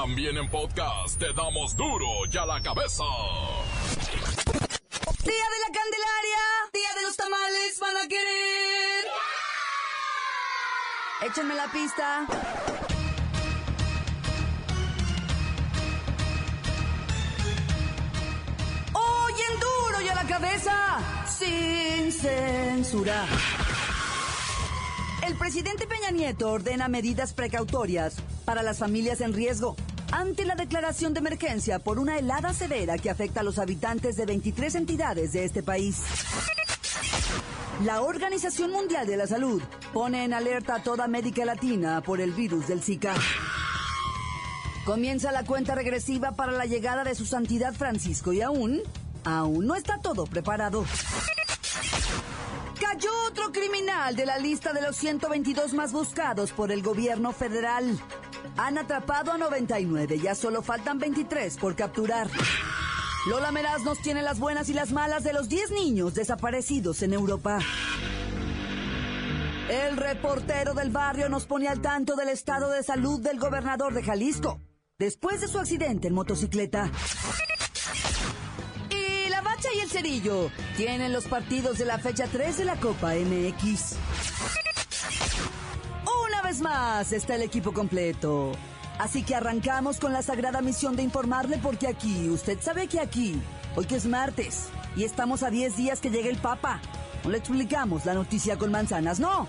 También en podcast te damos duro y a la cabeza. Día de la Candelaria, día de los tamales, van a querer. Échenme la pista. Oyen duro y a la cabeza, sin censura. El presidente Peña Nieto ordena medidas precautorias para las familias en riesgo ante la declaración de emergencia por una helada severa que afecta a los habitantes de 23 entidades de este país. La Organización Mundial de la Salud pone en alerta a toda América Latina por el virus del Zika. Comienza la cuenta regresiva para la llegada de su santidad Francisco y aún, aún no está todo preparado. Cayó otro criminal de la lista de los 122 más buscados por el gobierno federal. Han atrapado a 99, ya solo faltan 23 por capturar. Lola Meraz nos tiene las buenas y las malas de los 10 niños desaparecidos en Europa. El reportero del barrio nos pone al tanto del estado de salud del gobernador de Jalisco, después de su accidente en motocicleta. Tienen los partidos de la fecha 3 de la Copa MX. Una vez más está el equipo completo. Así que arrancamos con la sagrada misión de informarle porque aquí, usted sabe que aquí, hoy que es martes y estamos a 10 días que llegue el Papa, no le explicamos la noticia con manzanas, no.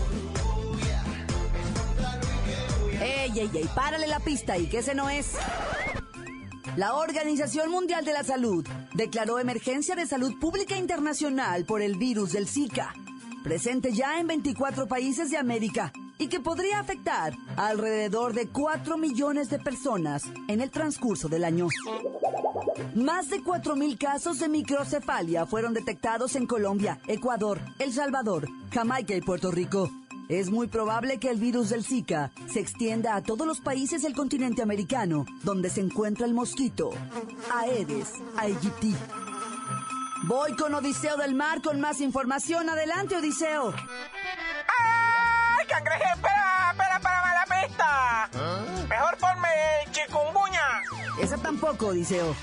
Ey, ey, ey, párale la pista y que ese no es. La Organización Mundial de la Salud declaró emergencia de salud pública internacional por el virus del Zika, presente ya en 24 países de América y que podría afectar alrededor de 4 millones de personas en el transcurso del año. Más de 4.000 casos de microcefalia fueron detectados en Colombia, Ecuador, El Salvador, Jamaica y Puerto Rico. Es muy probable que el virus del Zika se extienda a todos los países del continente americano, donde se encuentra el mosquito, Aedes aegypti. Voy con Odiseo del Mar con más información. Adelante, Odiseo. ¡Ay, cangreje! ¡Espera, espera, para la pista! Mejor ponme chikungunya. Esa tampoco, Odiseo.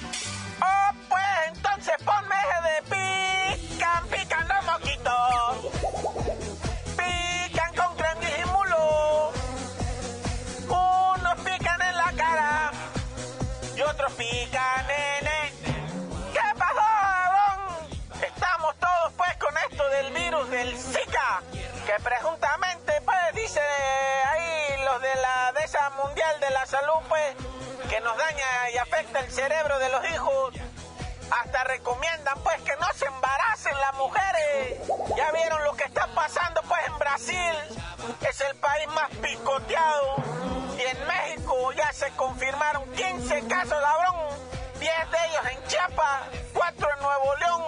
Pues que nos daña y afecta el cerebro de los hijos. Hasta recomiendan pues que no se embaracen las mujeres. Ya vieron lo que está pasando pues en Brasil. Es el país más picoteado. Y en México ya se confirmaron 15 casos, cabrón. 10 de ellos en Chiapas, 4 en Nuevo León.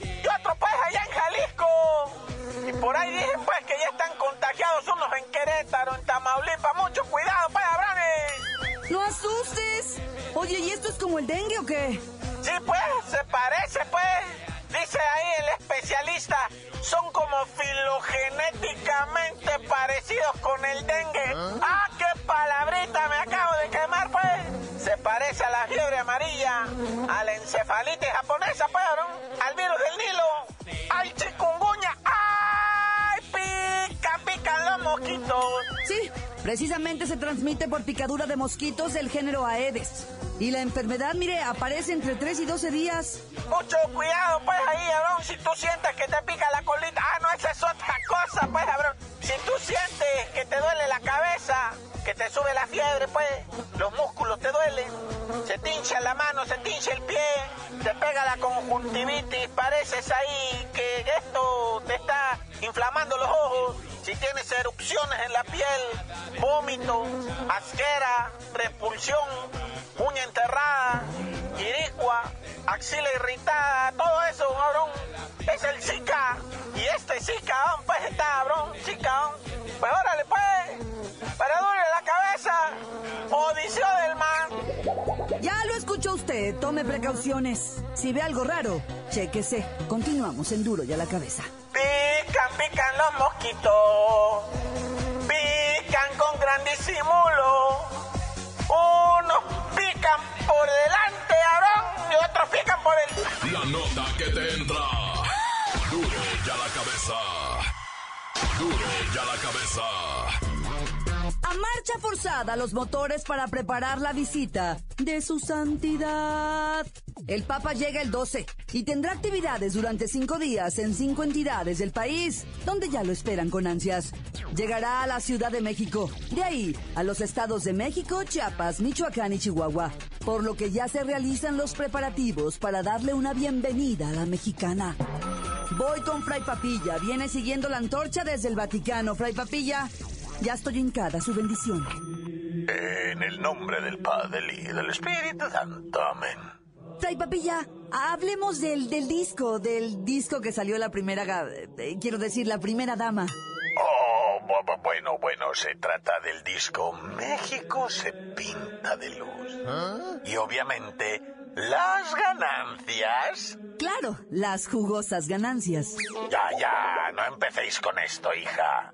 Y otro pues allá en Jalisco. Y por ahí dicen pues Oye, ¿y esto es como el dengue o qué? Sí, pues, se parece, pues. Dice ahí el especialista, son como filogenéticamente parecidos con el dengue. ¡Ah, qué palabrita me acabo de quemar, pues! Se parece a la fiebre amarilla, a la encefalitis japonesa, pues, precisamente se transmite por picadura de mosquitos del género Aedes. Y la enfermedad, mire, aparece entre 3 y 12 días. Mucho cuidado, pues, ahí, Abrón, si tú sientes que te pica la colita. Ah, no, esa es otra cosa, pues, Abrón. Si tú sientes que te duele la cabeza, que te sube la fiebre, pues, los músculos te duelen, se te la mano, se te el pie, te pega la conjuntivitis, pareces ahí que esto te está inflamando los ojos, si tienes erupciones en la piel, vómito, asquera, repulsión, uña enterrada, iricua, axila irritada, todo eso, cabrón, es el Zika. Y este Zika, pues está, cabrón, Zika, pues órale, pues, para dure la cabeza, Odiseo del mar. Ya lo escuchó usted, tome precauciones. Si ve algo raro, chéquese. Continuamos en Duro y a la cabeza. Pican, los mosquitos, pican con gran disimulo. Unos pican por delante, cabrón, y otros pican por el... La nota que te entra. Duro ya la cabeza. Duro ya la cabeza. Marcha forzada los motores para preparar la visita de su santidad. El Papa llega el 12 y tendrá actividades durante cinco días en cinco entidades del país, donde ya lo esperan con ansias. Llegará a la Ciudad de México, de ahí a los estados de México, Chiapas, Michoacán y Chihuahua, por lo que ya se realizan los preparativos para darle una bienvenida a la mexicana. Voy con Fray Papilla, viene siguiendo la antorcha desde el Vaticano. Fray Papilla, ya estoy hincada, su bendición. En el nombre del Padre y del Espíritu Santo. Amén. Fray Papilla, hablemos del, del disco, del disco que salió la primera, eh, quiero decir, la primera dama. Oh, bu- bu- bueno, bueno, se trata del disco México se pinta de luz. Y obviamente, las ganancias. Claro, las jugosas ganancias. Ya, ya, no empecéis con esto, hija.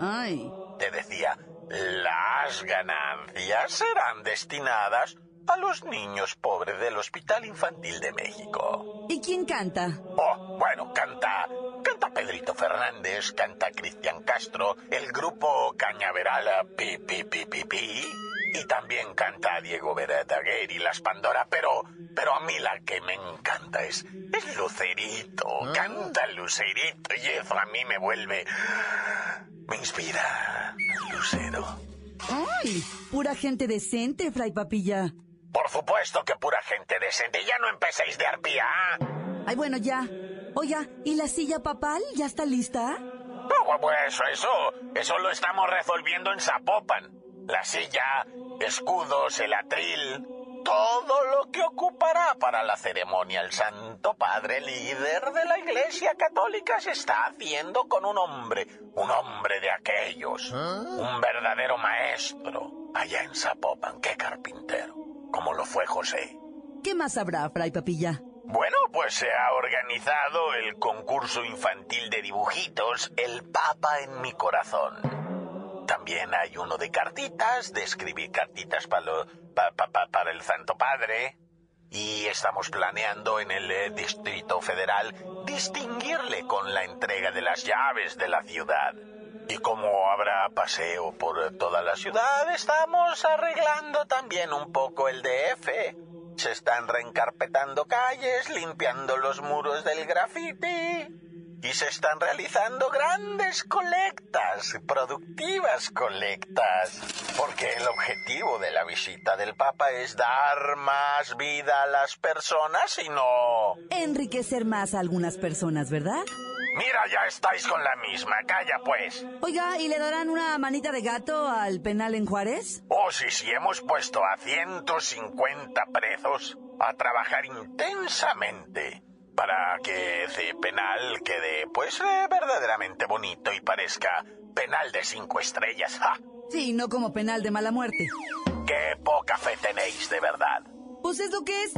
Ay, Te decía, las ganancias serán destinadas a los niños pobres del Hospital Infantil de México. ¿y quién canta? Oh, bueno, canta, canta Pedrito Fernández, canta Cristian Castro, el grupo Cañaveral Pi Pi Pi Pi Pi, y también canta Diego Verdaguer y las Pandora, pero, pero a mí la que me encanta es, es Lucerito, canta Lucerito, y eso a mí me vuelve, me inspira, Lucero. Ay, pura gente decente, Fray Papilla. Por supuesto que pura gente decente, ya no empecéis de arpía, ¿ah? Ay, bueno, ya. Oiga, ¿y la silla papal ya está lista? No, pues eso, eso, eso lo estamos resolviendo en Zapopan. La silla, escudos, el atril, todo lo que ocupará para la ceremonia el Santo Padre, líder de la Iglesia Católica, se está haciendo con un hombre, un hombre de aquellos, un verdadero maestro, allá en Zapopan, qué carpintero, como lo fue José. ¿Qué más habrá, Fray Papilla? Bueno, pues se ha organizado el concurso infantil de dibujitos El Papa en mi corazón. También hay uno de cartitas, de escribir cartitas para, lo- pa- pa- pa- para el Santo Padre. Y estamos planeando en el eh, Distrito Federal distinguirle con la entrega de las llaves de la ciudad. Y como habrá paseo por toda la ciudad, estamos arreglando también un poco el DF. Se están reencarpetando calles, limpiando los muros del graffiti. Y se están realizando grandes colectas, productivas colectas. Porque el objetivo de la visita del Papa es dar más vida a las personas y no... Enriquecer más a algunas personas, ¿verdad? Mira, ya estáis con la misma. Calla, pues. Oiga, ¿y le darán una manita de gato al penal en Juárez? Oh, sí, sí, hemos puesto a 150 presos a trabajar intensamente para que ese penal quede, pues, eh, verdaderamente bonito y parezca penal de cinco estrellas. ¡Ja! Sí, no como penal de mala muerte. ¡Qué poca fe tenéis, de verdad! Pues es lo que es.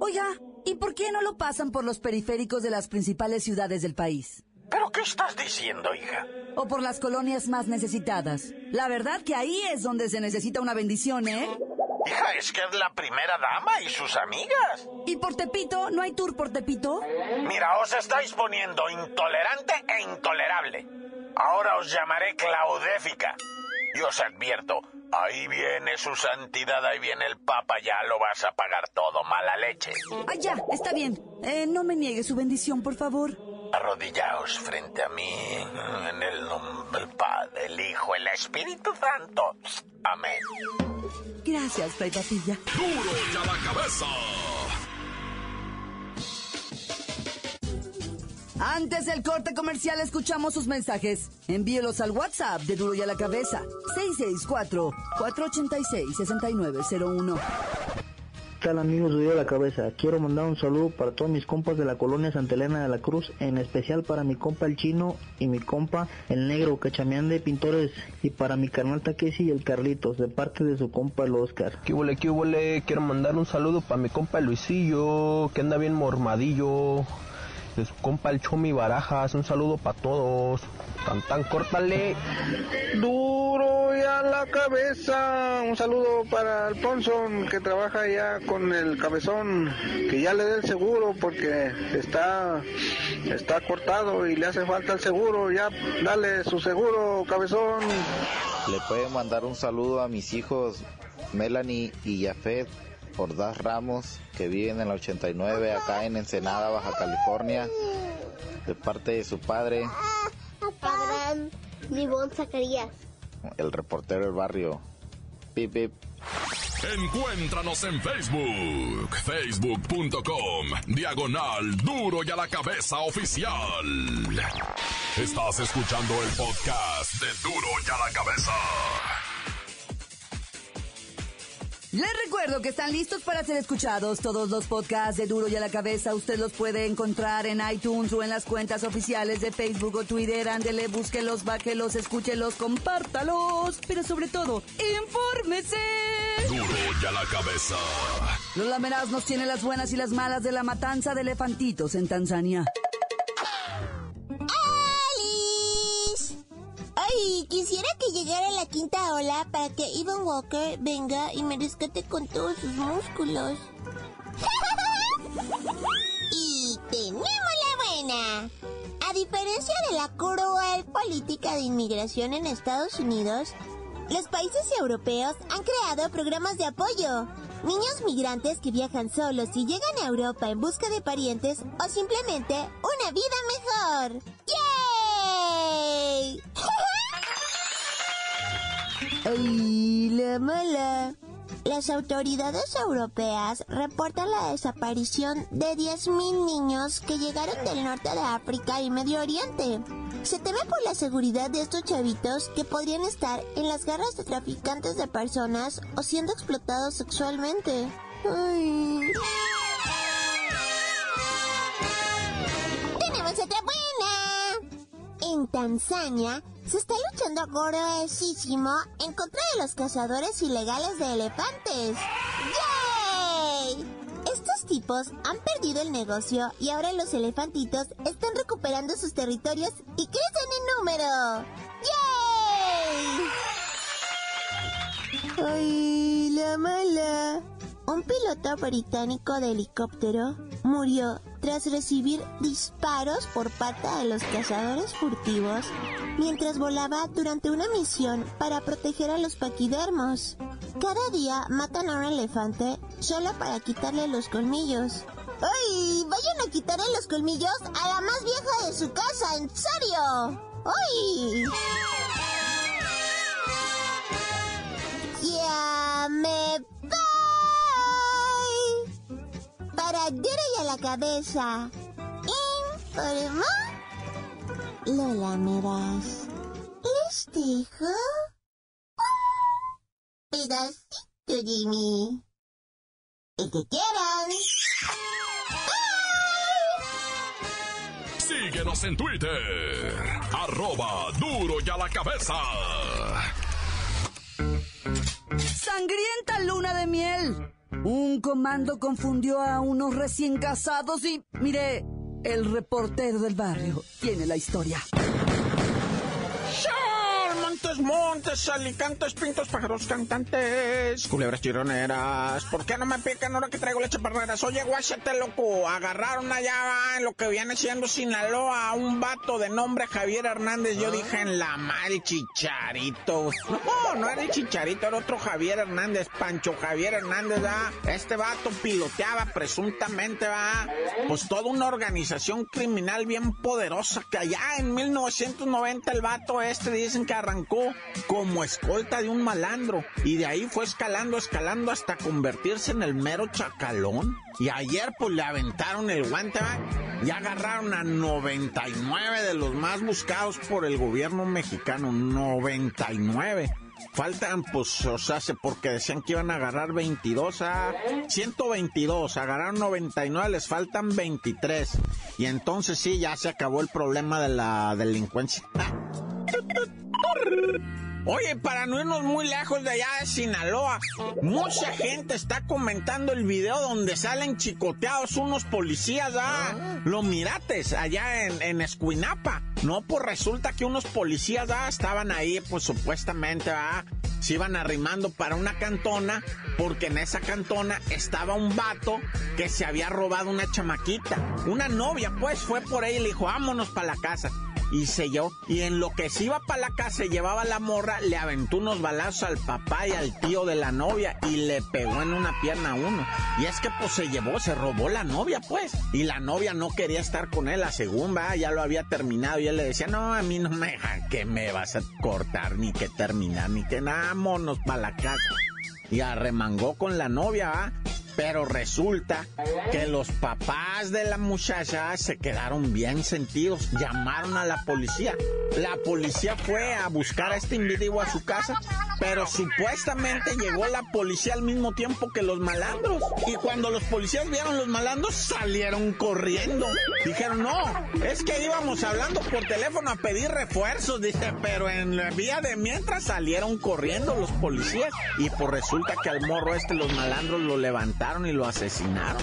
Oiga, ¿y por qué no lo pasan por los periféricos de las principales ciudades del país? ¿Pero qué estás diciendo, hija? O por las colonias más necesitadas. La verdad que ahí es donde se necesita una bendición, ¿eh? Hija, es que es la primera dama y sus amigas. ¿Y por Tepito? ¿No hay tour por Tepito? Mira, os estáis poniendo intolerante e intolerable. Ahora os llamaré Claudéfica. Y os advierto, ahí viene su santidad, ahí viene el Papa, ya lo vas a pagar todo, mala leche. Ah, ya, está bien. Eh, no me niegue su bendición, por favor. Arrodillaos frente a mí en el nombre del Padre, el Hijo, el Espíritu Santo. Amén. Gracias, Fray Papilla. Duro ya la cabeza. Antes del corte comercial escuchamos sus mensajes. Envíelos al WhatsApp de Duro y a la Cabeza. 664-486-6901. ¿Qué tal amigos de Duro a la Cabeza? Quiero mandar un saludo para todos mis compas de la colonia Santa Elena de la Cruz, en especial para mi compa el chino y mi compa el negro cachameán de pintores y para mi carnal Takeshi y el Carlitos, de parte de su compa el Oscar. ¿Qué huele, qué huele? Quiero mandar un saludo para mi compa el Luisillo, que anda bien mormadillo. De su compa el Chomi Barajas, un saludo para todos. Tan tan, córtale. Duro y a la cabeza. Un saludo para Alfonso que trabaja ya con el cabezón, que ya le dé el seguro porque está está cortado y le hace falta el seguro. Ya dale su seguro, cabezón. Le pueden mandar un saludo a mis hijos Melanie y Jafet Ordaz Ramos, que viven en la 89 acá en Ensenada, Baja California, de parte de su padre, Abraham Ribón Zacarías. el reportero del barrio. Pip, pip. Encuéntranos en Facebook, facebook.com, diagonal duro y a la cabeza oficial. Estás escuchando el podcast de Duro y a la cabeza. Les recuerdo que están listos para ser escuchados. Todos los podcasts de Duro y a la Cabeza usted los puede encontrar en iTunes o en las cuentas oficiales de Facebook o Twitter. Ándele, búsquelos, bájelos, escúchelos, compártalos. Pero sobre todo, infórmese. Duro y a la cabeza. Los Lameras nos tiene las buenas y las malas de la matanza de elefantitos en Tanzania. Que llegara la quinta ola para que Ivan Walker venga y me rescate con todos sus músculos. y tenemos la buena. A diferencia de la cruel política de inmigración en Estados Unidos, los países europeos han creado programas de apoyo. Niños migrantes que viajan solos y llegan a Europa en busca de parientes o simplemente una vida mejor. ¡Yay! ¡Ay, la mala! Las autoridades europeas reportan la desaparición de 10.000 niños que llegaron del norte de África y Medio Oriente. Se teme por la seguridad de estos chavitos que podrían estar en las garras de traficantes de personas o siendo explotados sexualmente. Ay. ¡Tenemos otra buena! En Tanzania se está luchando gruesísimo en contra de los cazadores ilegales de elefantes. ¡Yay! Estos tipos han perdido el negocio y ahora los elefantitos están recuperando sus territorios y crecen en número. ¡Yay! ¡Ay, la mala! Un piloto británico de helicóptero murió tras recibir disparos por parte de los cazadores furtivos mientras volaba durante una misión para proteger a los paquidermos. Cada día matan a un elefante solo para quitarle los colmillos. ¡Ay! Vayan a quitarle los colmillos a la más vieja de su casa, en serio. ¡Ay! Ya me Para duro y a la cabeza. Informó Lola Meras. Les dejo un pedacito de mí. El que quieran. Síguenos en Twitter, arroba duro y a la cabeza. Sangrienta luna de miel. Un comando confundió a unos recién casados y, mire, el reportero del barrio tiene la historia. Montes, alicantes, pintos, pájaros cantantes, culebras chironeras. ¿Por qué no me pican ahora que traigo leche parreras? Oye, guáchate, loco, agarraron allá en lo que viene siendo Sinaloa a un vato de nombre Javier Hernández. Yo dije en la mal chicharito. No, no era el chicharito, era otro Javier Hernández, Pancho Javier Hernández, ¿va? Este vato piloteaba presuntamente, va, pues toda una organización criminal bien poderosa que allá en 1990 el vato este dicen que arrancó como escolta de un malandro y de ahí fue escalando, escalando hasta convertirse en el mero chacalón. Y ayer pues le aventaron el guante, ¿va? y agarraron a 99 de los más buscados por el gobierno mexicano, 99. Faltan, pues, o sea, porque decían que iban a agarrar 22 a 122, agarraron 99, les faltan 23. Y entonces sí, ya se acabó el problema de la delincuencia. Oye, para no irnos muy lejos de allá de Sinaloa, mucha gente está comentando el video donde salen chicoteados unos policías, ¿ah? Lo mirates allá en, en Escuinapa. No, pues resulta que unos policías, ¿ah? Estaban ahí, pues supuestamente, ¿ah? Se iban arrimando para una cantona, porque en esa cantona estaba un vato que se había robado una chamaquita. Una novia, pues, fue por ahí y le dijo, vámonos para la casa y selló. Y en lo que se iba para la casa, llevaba la morra, le aventó unos balazos al papá y al tío de la novia y le pegó en una pierna a uno. Y es que pues se llevó, se robó la novia pues. Y la novia no quería estar con él, la segunda, ya lo había terminado y él le decía, no, a mí no me deja que me vas a cortar, ni que terminar, ni que nada, monos para la casa. Y arremangó con la novia, ¿ah? Pero resulta que los papás de la muchacha se quedaron bien sentidos. Llamaron a la policía. La policía fue a buscar a este individuo a su casa, pero supuestamente llegó la policía al mismo tiempo que los malandros. Y cuando los policías vieron los malandros, salieron corriendo. Dijeron, no, es que íbamos hablando por teléfono a pedir refuerzos, dice, pero en la vía de mientras salieron corriendo los policías. Y pues resulta que al morro este los malandros lo levantaron y lo asesinaron.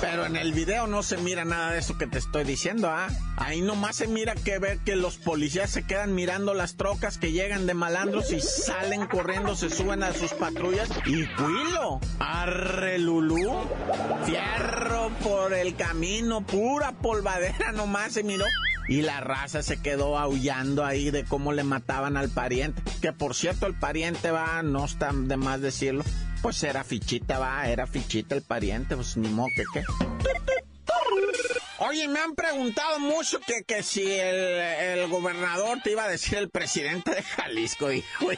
Pero en el video no se mira nada de eso que te estoy diciendo, ¿ah? Ahí nomás se mira que ver que los policías se quedan mirando las trocas que llegan de malandros y salen corriendo, se suben a sus patrullas y cuilo, arre lulú, fierro por el camino, pura polvadera nomás se miró. Y la raza se quedó aullando ahí de cómo le mataban al pariente. Que por cierto, el pariente va, no está de más decirlo, pues era fichita, va, era fichita el pariente, pues ni modo que qué. Oye, me han preguntado mucho que, que si el, gobernador te iba a decir el presidente de Jalisco, hijo.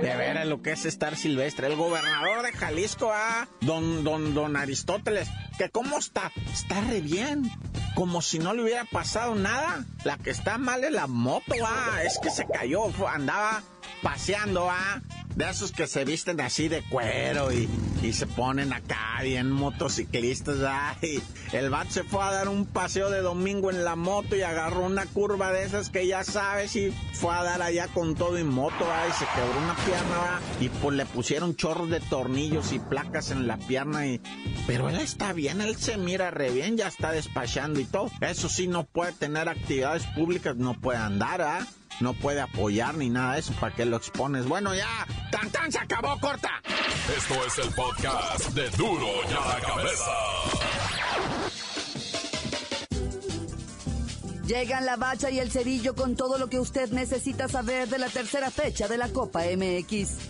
De veras lo que es estar silvestre. El gobernador de Jalisco, ah, don, don, don Aristóteles, que cómo está, está re bien. Como si no le hubiera pasado nada. La que está mal es la moto, ah, es que se cayó, andaba paseando, ah de esos que se visten así de cuero y, y se ponen acá bien motociclistas. Ay, el bat se fue a dar un paseo de domingo en la moto y agarró una curva de esas que ya sabes y fue a dar allá con todo en moto. Ay, se quebró una pierna y pues le pusieron chorros de tornillos y placas en la pierna. Y... Pero él está bien, él se mira re bien, ya está despachando y todo. Eso sí, no puede tener actividades públicas, no puede andar, ¿ah? No puede apoyar ni nada de eso. ¿Para qué lo expones? Bueno, ya, tan tan se acabó, corta. Esto es el podcast de Duro ya la cabeza. Llegan la bacha y el cerillo con todo lo que usted necesita saber de la tercera fecha de la Copa MX.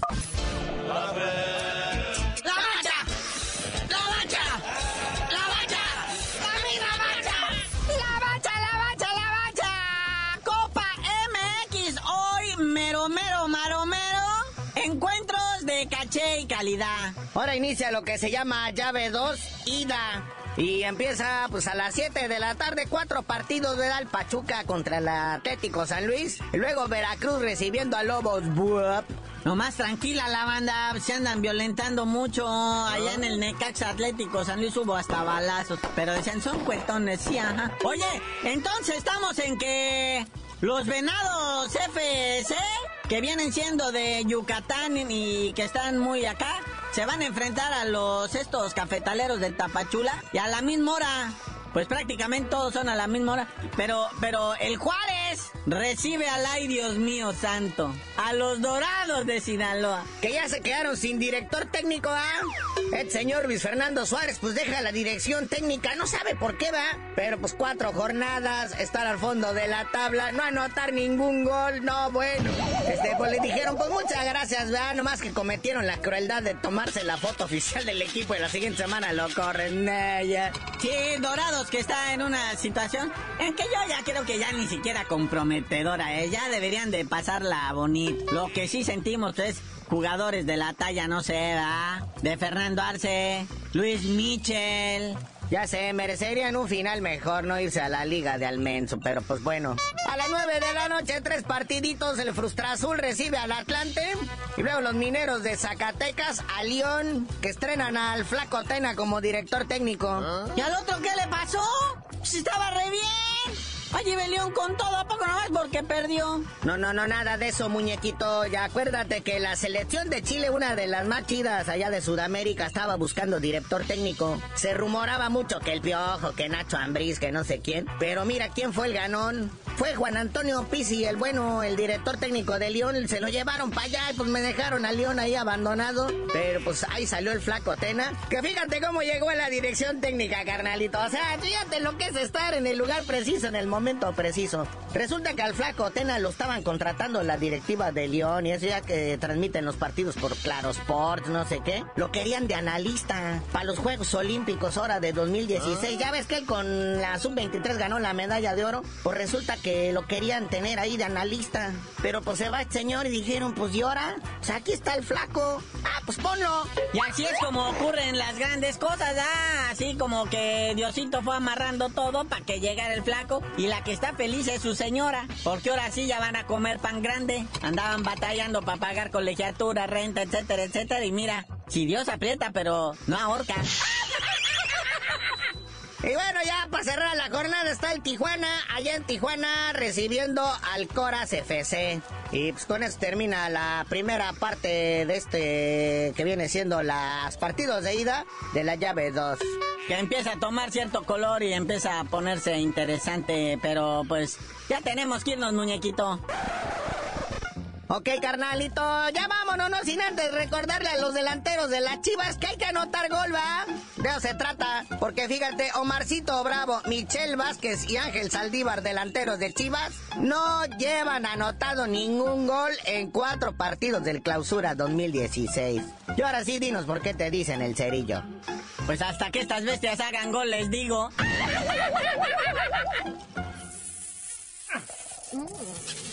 Ahora inicia lo que se llama llave 2, ida. Y empieza pues a las 7 de la tarde, cuatro partidos de Dal Pachuca contra el Atlético San Luis. Y luego Veracruz recibiendo a Lobos Buap. No más tranquila la banda, se andan violentando mucho. Allá en el Necaxa Atlético San Luis hubo hasta balazos. Pero decían, son cuetones, sí, ajá. Oye, entonces estamos en que los venados FC que vienen siendo de Yucatán y que están muy acá, se van a enfrentar a los estos cafetaleros del Tapachula y a la misma hora pues prácticamente todos son a la misma hora. Pero, pero el Juárez recibe al ay Dios mío santo, a los Dorados de Sinaloa. Que ya se quedaron sin director técnico, ¿ah? El señor Luis Fernando Suárez, pues deja la dirección técnica, no sabe por qué va, pero pues cuatro jornadas, estar al fondo de la tabla, no anotar ningún gol, no, bueno. Este, pues le dijeron, pues muchas gracias, ¿verdad? Nomás que cometieron la crueldad de tomarse la foto oficial del equipo y la siguiente semana lo corren. ya. Sí, Dorados que está en una situación en que yo ya creo que ya ni siquiera comprometedora, ¿eh? Ya deberían de pasarla bonito. Lo que sí sentimos es jugadores de la talla, no sé, ¿verdad? De Fernando Arce, Luis Michel, ya sé, merecerían un final mejor no irse a la liga de Almenso, pero pues bueno. A las 9 de la noche, tres partiditos, el Frustra Azul recibe al Atlante. Y luego los mineros de Zacatecas a León, que estrenan al Flaco Tena como director técnico. ¿Y al otro qué le pasó? Si estaba re bien. Allí León con todo, ¿a poco nomás porque perdió? No, no, no, nada de eso, muñequito. Ya acuérdate que la selección de Chile, una de las más chidas allá de Sudamérica, estaba buscando director técnico. Se rumoraba mucho que el Piojo, que Nacho Ambriz, que no sé quién. Pero mira, ¿quién fue el ganón? Fue Juan Antonio Pizzi, el bueno, el director técnico de León. Se lo llevaron para allá y pues me dejaron a León ahí abandonado. Pero pues ahí salió el flaco Tena. Que fíjate cómo llegó a la dirección técnica, carnalito. O sea, fíjate lo que es estar en el lugar preciso en el momento momento preciso. Resulta que al flaco Tena lo estaban contratando la directiva de León y eso ya que transmiten los partidos por Claro Sports, no sé qué. Lo querían de analista para los Juegos Olímpicos ahora de 2016. Ya ves que él con la Sub-23 ganó la medalla de oro. Pues resulta que lo querían tener ahí de analista. Pero pues se va el señor y dijeron, pues y ahora, pues aquí está el flaco. Ah, pues ponlo. Y así es como ocurren las grandes cosas, ah, así como que Diosito fue amarrando todo para que llegara el flaco y la que está feliz es su señora, porque ahora sí ya van a comer pan grande. Andaban batallando para pagar colegiatura, renta, etcétera, etcétera. Y mira, si Dios aprieta, pero no ahorca. Y bueno, ya para cerrar la jornada está el Tijuana, allá en Tijuana recibiendo al Coras FC. Y pues con eso termina la primera parte de este que viene siendo los partidos de ida de la llave 2 que empieza a tomar cierto color y empieza a ponerse interesante, pero pues ya tenemos que irnos, muñequito. Ok, carnalito, ya vámonos, no sin antes recordarle a los delanteros de las Chivas que hay que anotar gol, ¿va? De eso se trata, porque fíjate, Omarcito Bravo, Michel Vázquez y Ángel Saldívar, delanteros de Chivas, no llevan anotado ningún gol en cuatro partidos del Clausura 2016. Y ahora sí, dinos por qué te dicen el cerillo. Pues hasta que estas bestias hagan gol, les digo.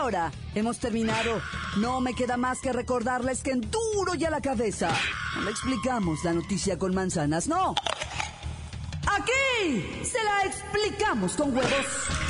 ahora hemos terminado. No me queda más que recordarles que en duro y a la cabeza no le explicamos la noticia con manzanas, no. Aquí se la explicamos con huevos.